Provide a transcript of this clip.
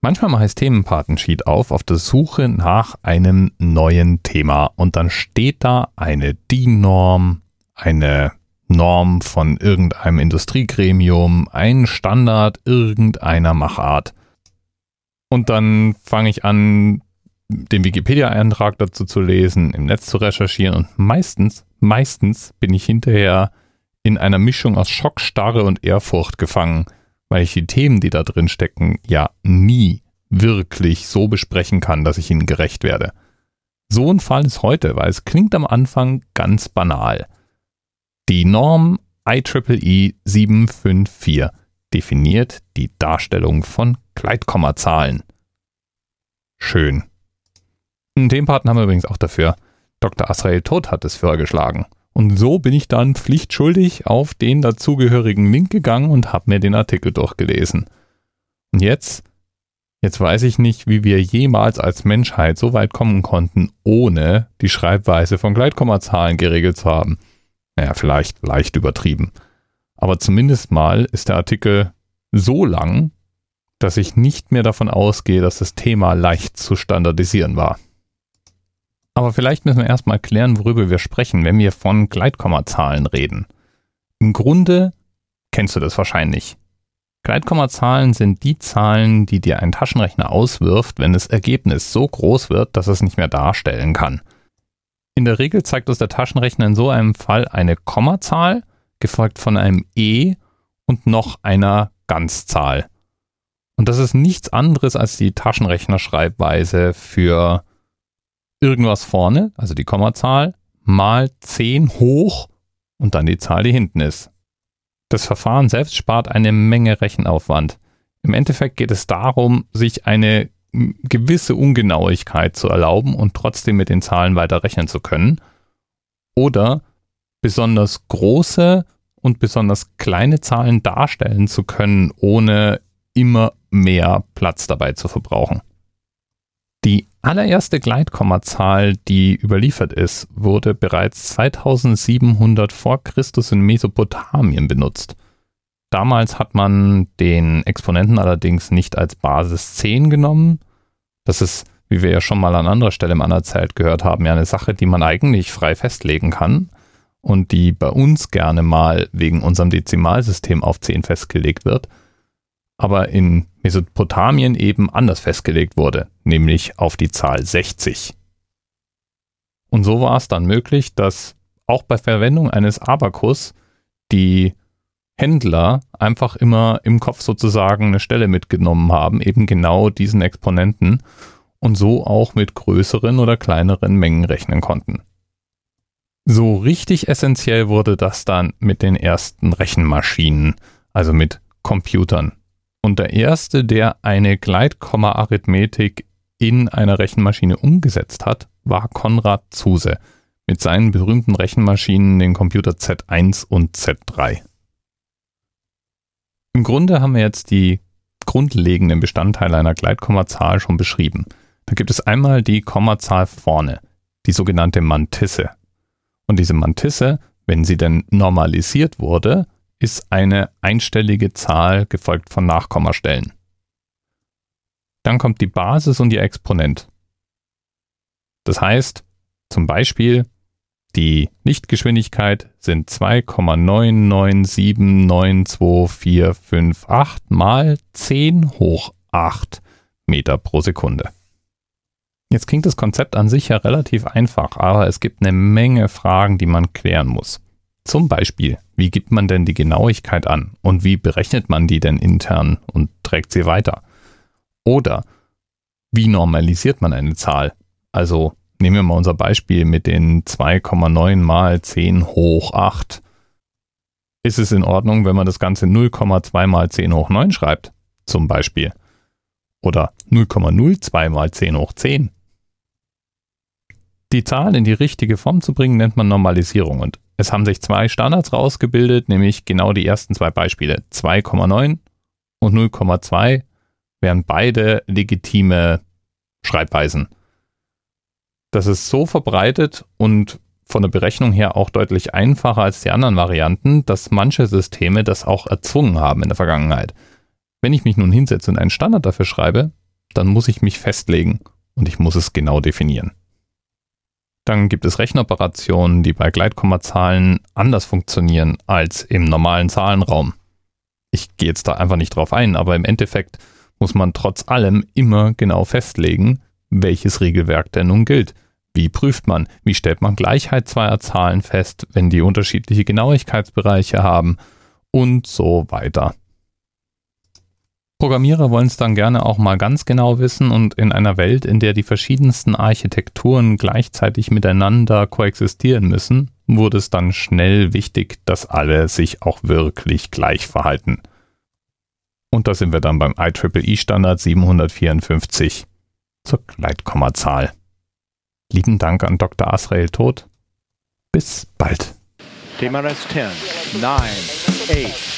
Manchmal mache ich Themenpatensheet auf, auf der Suche nach einem neuen Thema. Und dann steht da eine DIN-Norm, eine Norm von irgendeinem Industriegremium, ein Standard irgendeiner Machart. Und dann fange ich an, den Wikipedia-Eintrag dazu zu lesen, im Netz zu recherchieren. Und meistens, meistens bin ich hinterher in einer Mischung aus Schock, Starre und Ehrfurcht gefangen weil ich die Themen, die da drin stecken, ja nie wirklich so besprechen kann, dass ich ihnen gerecht werde. So ein Fall ist heute, weil es klingt am Anfang ganz banal. Die Norm IEEE 754 definiert die Darstellung von Gleitkommazahlen. Schön. Einen Themenpartner haben wir übrigens auch dafür. Dr. Asrael Todt hat es vorgeschlagen. Und so bin ich dann pflichtschuldig auf den dazugehörigen Link gegangen und habe mir den Artikel durchgelesen. Und jetzt, jetzt weiß ich nicht, wie wir jemals als Menschheit so weit kommen konnten, ohne die Schreibweise von Gleitkommazahlen geregelt zu haben. Naja, vielleicht leicht übertrieben. Aber zumindest mal ist der Artikel so lang, dass ich nicht mehr davon ausgehe, dass das Thema leicht zu standardisieren war. Aber vielleicht müssen wir erstmal klären, worüber wir sprechen, wenn wir von Gleitkommazahlen reden. Im Grunde kennst du das wahrscheinlich. Gleitkommazahlen sind die Zahlen, die dir ein Taschenrechner auswirft, wenn das Ergebnis so groß wird, dass es nicht mehr darstellen kann. In der Regel zeigt uns der Taschenrechner in so einem Fall eine Kommazahl, gefolgt von einem E und noch einer Ganzzahl. Und das ist nichts anderes als die Taschenrechnerschreibweise für irgendwas vorne, also die Kommazahl, mal 10 hoch und dann die Zahl, die hinten ist. Das Verfahren selbst spart eine Menge Rechenaufwand. Im Endeffekt geht es darum, sich eine gewisse Ungenauigkeit zu erlauben und trotzdem mit den Zahlen weiter rechnen zu können. Oder besonders große und besonders kleine Zahlen darstellen zu können, ohne immer mehr Platz dabei zu verbrauchen. Allererste Gleitkommazahl, die überliefert ist, wurde bereits 2700 vor Christus in Mesopotamien benutzt. Damals hat man den Exponenten allerdings nicht als Basis 10 genommen. Das ist, wie wir ja schon mal an anderer Stelle im Anerzählt gehört haben, ja eine Sache, die man eigentlich frei festlegen kann und die bei uns gerne mal wegen unserem Dezimalsystem auf 10 festgelegt wird aber in Mesopotamien eben anders festgelegt wurde, nämlich auf die Zahl 60. Und so war es dann möglich, dass auch bei Verwendung eines Abakus die Händler einfach immer im Kopf sozusagen eine Stelle mitgenommen haben, eben genau diesen Exponenten und so auch mit größeren oder kleineren Mengen rechnen konnten. So richtig essentiell wurde das dann mit den ersten Rechenmaschinen, also mit Computern. Und der erste, der eine Gleitkomma-Arithmetik in einer Rechenmaschine umgesetzt hat, war Konrad Zuse mit seinen berühmten Rechenmaschinen, den Computer Z1 und Z3. Im Grunde haben wir jetzt die grundlegenden Bestandteile einer Gleitkommazahl schon beschrieben. Da gibt es einmal die Kommazahl vorne, die sogenannte Mantisse. Und diese Mantisse, wenn sie denn normalisiert wurde, ist eine einstellige Zahl gefolgt von Nachkommastellen. Dann kommt die Basis und ihr Exponent. Das heißt, zum Beispiel, die Lichtgeschwindigkeit sind 2,997924458 mal 10 hoch 8 Meter pro Sekunde. Jetzt klingt das Konzept an sich ja relativ einfach, aber es gibt eine Menge Fragen, die man klären muss. Zum Beispiel, wie gibt man denn die Genauigkeit an und wie berechnet man die denn intern und trägt sie weiter? Oder wie normalisiert man eine Zahl? Also nehmen wir mal unser Beispiel mit den 2,9 mal 10 hoch 8. Ist es in Ordnung, wenn man das Ganze 0,2 mal 10 hoch 9 schreibt? Zum Beispiel. Oder 0,02 mal 10 hoch 10? Die Zahl in die richtige Form zu bringen, nennt man Normalisierung. Und es haben sich zwei Standards rausgebildet, nämlich genau die ersten zwei Beispiele. 2,9 und 0,2 wären beide legitime Schreibweisen. Das ist so verbreitet und von der Berechnung her auch deutlich einfacher als die anderen Varianten, dass manche Systeme das auch erzwungen haben in der Vergangenheit. Wenn ich mich nun hinsetze und einen Standard dafür schreibe, dann muss ich mich festlegen und ich muss es genau definieren. Dann gibt es Rechenoperationen, die bei Gleitkommazahlen anders funktionieren als im normalen Zahlenraum. Ich gehe jetzt da einfach nicht drauf ein, aber im Endeffekt muss man trotz allem immer genau festlegen, welches Regelwerk denn nun gilt. Wie prüft man? Wie stellt man Gleichheit zweier Zahlen fest, wenn die unterschiedliche Genauigkeitsbereiche haben? Und so weiter. Programmierer wollen es dann gerne auch mal ganz genau wissen und in einer Welt, in der die verschiedensten Architekturen gleichzeitig miteinander koexistieren müssen, wurde es dann schnell wichtig, dass alle sich auch wirklich gleich verhalten. Und da sind wir dann beim IEEE Standard 754 zur Gleitkommazahl. Lieben Dank an Dr. Asrael Tod. Bis bald. TMRS 10, 9, 8.